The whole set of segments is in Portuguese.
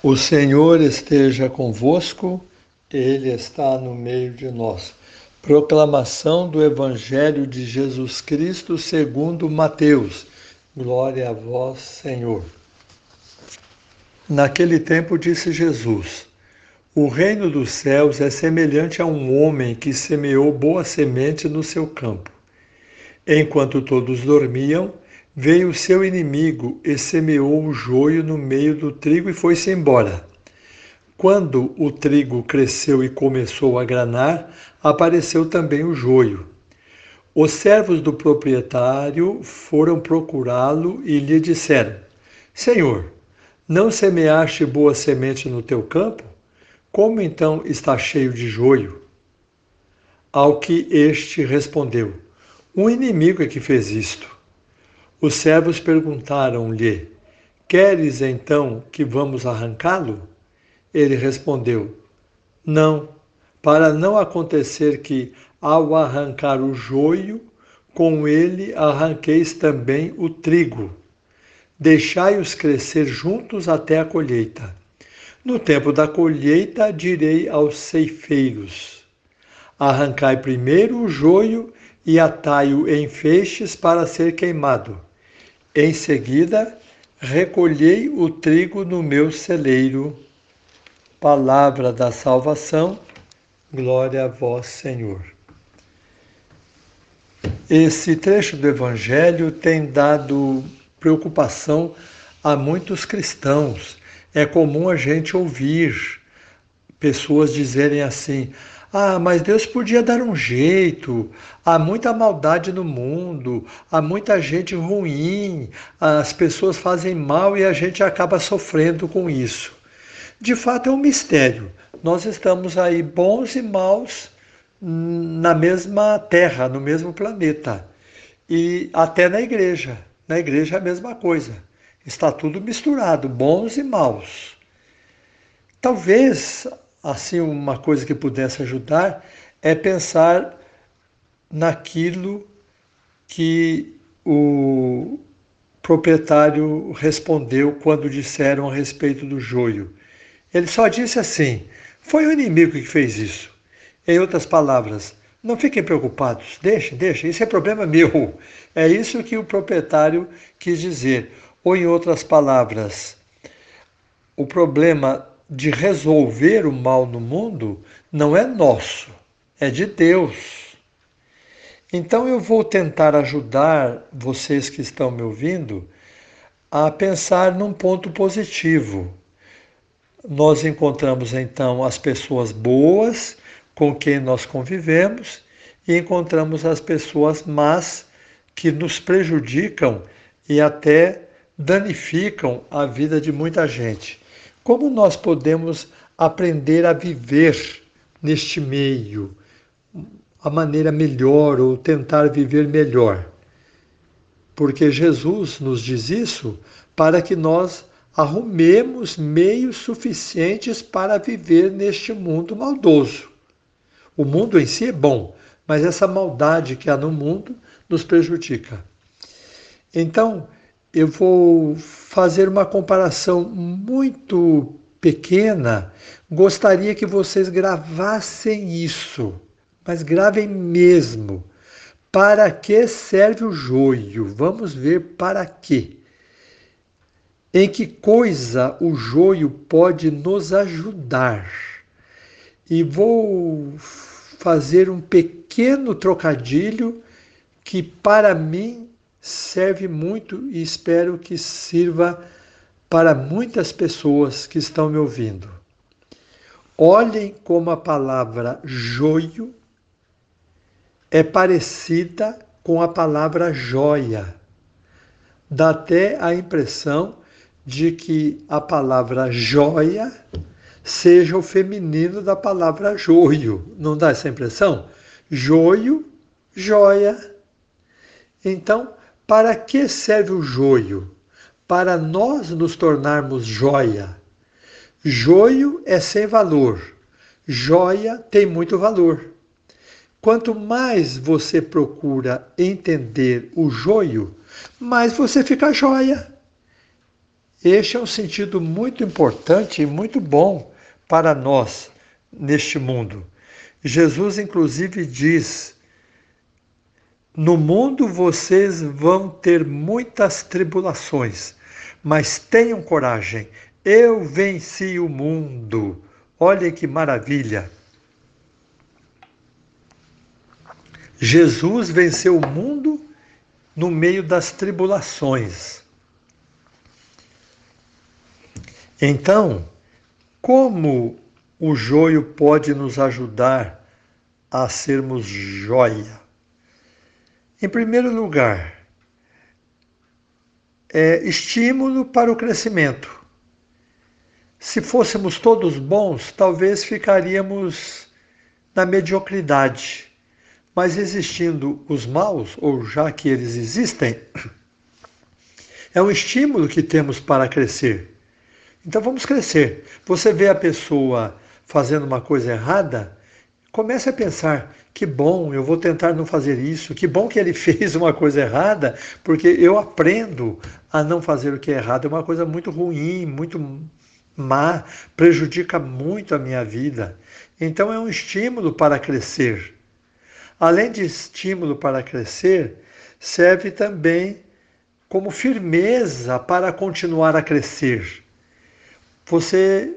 O Senhor esteja convosco, Ele está no meio de nós. Proclamação do Evangelho de Jesus Cristo segundo Mateus. Glória a vós, Senhor. Naquele tempo disse Jesus: O reino dos céus é semelhante a um homem que semeou boa semente no seu campo. Enquanto todos dormiam, Veio o seu inimigo e semeou o joio no meio do trigo e foi-se embora. Quando o trigo cresceu e começou a granar, apareceu também o joio. Os servos do proprietário foram procurá-lo e lhe disseram: Senhor, não semeaste boa semente no teu campo? Como então está cheio de joio? Ao que este respondeu: Um inimigo é que fez isto. Os servos perguntaram-lhe: Queres então que vamos arrancá-lo? Ele respondeu: Não, para não acontecer que, ao arrancar o joio, com ele arranqueis também o trigo. Deixai-os crescer juntos até a colheita. No tempo da colheita, direi aos ceifeiros: Arrancai primeiro o joio e atai-o em feixes para ser queimado em seguida, recolhei o trigo no meu celeiro. Palavra da salvação, glória a vós, Senhor. Esse trecho do Evangelho tem dado preocupação a muitos cristãos. É comum a gente ouvir pessoas dizerem assim: ah, mas Deus podia dar um jeito. Há muita maldade no mundo, há muita gente ruim, as pessoas fazem mal e a gente acaba sofrendo com isso. De fato, é um mistério. Nós estamos aí, bons e maus, na mesma terra, no mesmo planeta. E até na igreja. Na igreja é a mesma coisa. Está tudo misturado, bons e maus. Talvez assim uma coisa que pudesse ajudar é pensar naquilo que o proprietário respondeu quando disseram a respeito do joio. Ele só disse assim: foi o inimigo que fez isso. Em outras palavras, não fiquem preocupados, deixem, deixem, isso é problema meu. É isso que o proprietário quis dizer. Ou, em outras palavras, o problema de resolver o mal no mundo não é nosso, é de Deus. Então eu vou tentar ajudar vocês que estão me ouvindo a pensar num ponto positivo. Nós encontramos então as pessoas boas com quem nós convivemos e encontramos as pessoas más que nos prejudicam e até danificam a vida de muita gente. Como nós podemos aprender a viver neste meio, a maneira melhor ou tentar viver melhor? Porque Jesus nos diz isso para que nós arrumemos meios suficientes para viver neste mundo maldoso. O mundo em si é bom, mas essa maldade que há no mundo nos prejudica. Então, eu vou fazer uma comparação muito pequena. Gostaria que vocês gravassem isso, mas gravem mesmo. Para que serve o joio? Vamos ver para quê. Em que coisa o joio pode nos ajudar? E vou fazer um pequeno trocadilho que para mim serve muito e espero que sirva para muitas pessoas que estão me ouvindo. Olhem como a palavra joio é parecida com a palavra joia. Dá até a impressão de que a palavra joia seja o feminino da palavra joio. Não dá essa impressão? Joio, joia. Então, para que serve o joio? Para nós nos tornarmos joia. Joio é sem valor, joia tem muito valor. Quanto mais você procura entender o joio, mais você fica joia. Este é um sentido muito importante e muito bom para nós neste mundo. Jesus, inclusive, diz: No mundo vocês vão ter muitas tribulações, mas tenham coragem, eu venci o mundo. Olha que maravilha! Jesus venceu o mundo no meio das tribulações. Então, como o joio pode nos ajudar a sermos joia? Em primeiro lugar, é estímulo para o crescimento. Se fôssemos todos bons, talvez ficaríamos na mediocridade. Mas existindo os maus, ou já que eles existem, é um estímulo que temos para crescer. Então vamos crescer. Você vê a pessoa fazendo uma coisa errada, comece a pensar: que bom, eu vou tentar não fazer isso, que bom que ele fez uma coisa errada, porque eu aprendo a não fazer o que é errado. É uma coisa muito ruim, muito má, prejudica muito a minha vida. Então é um estímulo para crescer. Além de estímulo para crescer, serve também como firmeza para continuar a crescer. Você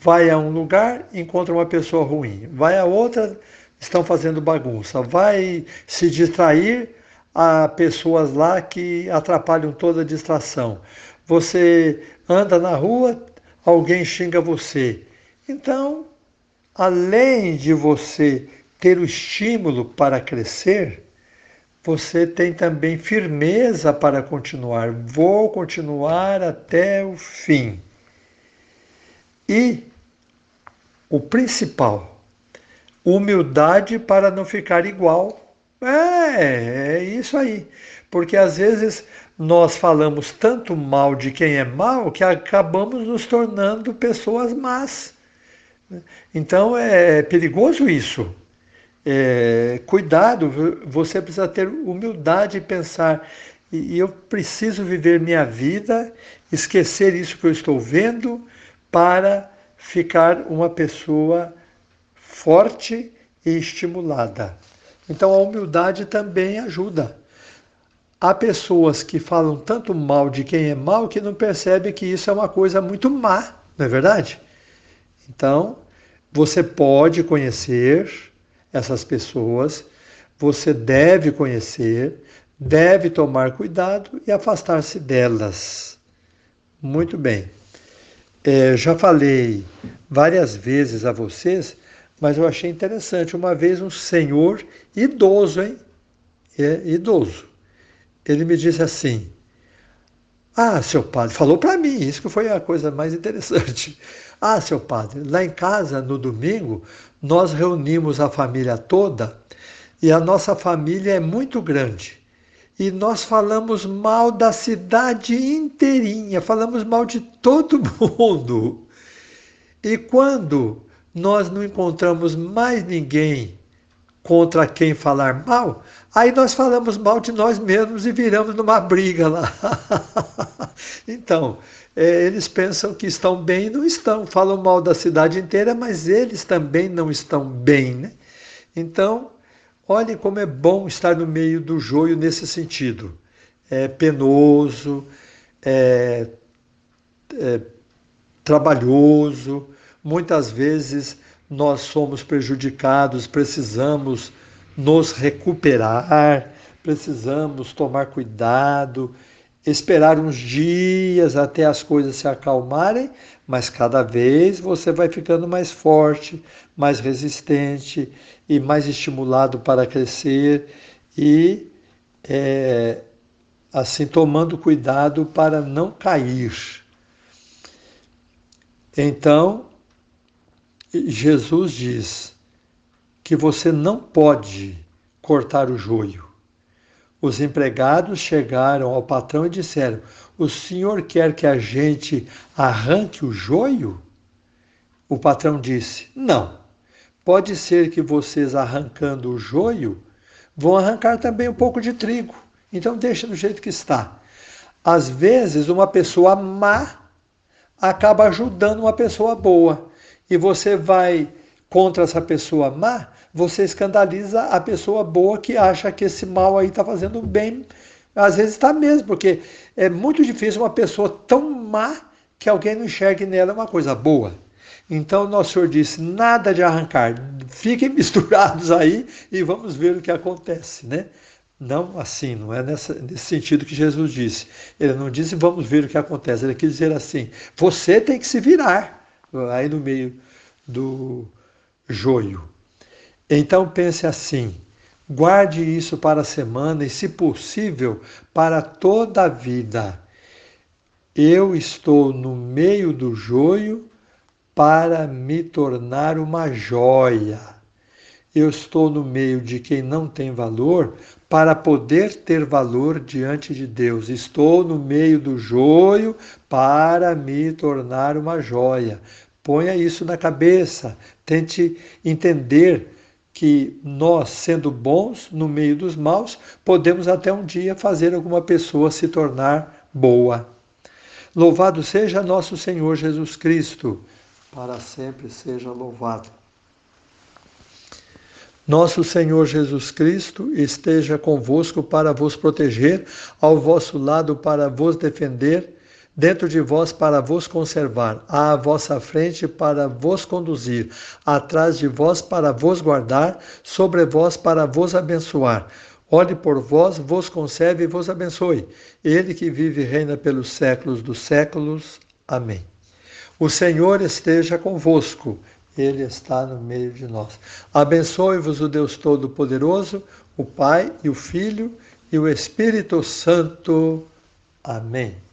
vai a um lugar, encontra uma pessoa ruim, vai a outra, estão fazendo bagunça, vai se distrair a pessoas lá que atrapalham toda a distração. Você anda na rua, alguém xinga você. Então, além de você ter o estímulo para crescer, você tem também firmeza para continuar. Vou continuar até o fim. E o principal, humildade para não ficar igual. É, é isso aí. Porque às vezes nós falamos tanto mal de quem é mal que acabamos nos tornando pessoas más. Então é perigoso isso. É, cuidado, você precisa ter humildade e pensar. E eu preciso viver minha vida, esquecer isso que eu estou vendo para ficar uma pessoa forte e estimulada. Então a humildade também ajuda. Há pessoas que falam tanto mal de quem é mal que não percebem que isso é uma coisa muito má, não é verdade? Então, você pode conhecer essas pessoas, você deve conhecer, deve tomar cuidado e afastar-se delas. Muito bem. É, já falei várias vezes a vocês, mas eu achei interessante. Uma vez um senhor idoso, hein? É, idoso. Ele me disse assim: Ah, seu padre, falou para mim, isso que foi a coisa mais interessante. Ah, seu padre, lá em casa, no domingo, nós reunimos a família toda e a nossa família é muito grande e nós falamos mal da cidade inteirinha, falamos mal de todo mundo. E quando nós não encontramos mais ninguém contra quem falar mal, aí nós falamos mal de nós mesmos e viramos numa briga lá. então, é, eles pensam que estão bem e não estão, falam mal da cidade inteira, mas eles também não estão bem. Né? Então, Olhem como é bom estar no meio do joio nesse sentido. É penoso, é, é trabalhoso, muitas vezes nós somos prejudicados, precisamos nos recuperar, precisamos tomar cuidado, esperar uns dias até as coisas se acalmarem, mas cada vez você vai ficando mais forte, mais resistente e mais estimulado para crescer e é, assim tomando cuidado para não cair. Então, Jesus diz que você não pode cortar o joio. Os empregados chegaram ao patrão e disseram: O senhor quer que a gente arranque o joio? O patrão disse: Não. Pode ser que vocês arrancando o joio vão arrancar também um pouco de trigo. Então deixa do jeito que está. Às vezes, uma pessoa má acaba ajudando uma pessoa boa. E você vai contra essa pessoa má, você escandaliza a pessoa boa que acha que esse mal aí está fazendo bem. Às vezes está mesmo, porque é muito difícil uma pessoa tão má que alguém não enxergue nela uma coisa boa. Então, nosso Senhor disse: nada de arrancar, fiquem misturados aí e vamos ver o que acontece, né? Não assim, não é nessa, nesse sentido que Jesus disse. Ele não disse vamos ver o que acontece, ele quis dizer assim: você tem que se virar aí no meio do joio. Então pense assim: guarde isso para a semana e, se possível, para toda a vida. Eu estou no meio do joio para me tornar uma joia. Eu estou no meio de quem não tem valor para poder ter valor diante de Deus. Estou no meio do joio para me tornar uma joia. Ponha isso na cabeça. Tente entender que nós, sendo bons no meio dos maus, podemos até um dia fazer alguma pessoa se tornar boa. Louvado seja nosso Senhor Jesus Cristo para sempre seja louvado. Nosso Senhor Jesus Cristo esteja convosco para vos proteger, ao vosso lado para vos defender, dentro de vós para vos conservar, à vossa frente para vos conduzir, atrás de vós para vos guardar, sobre vós para vos abençoar. Olhe por vós, vos conserve e vos abençoe. Ele que vive e reina pelos séculos dos séculos. Amém. O Senhor esteja convosco, Ele está no meio de nós. Abençoe-vos o Deus Todo-Poderoso, o Pai e o Filho e o Espírito Santo. Amém.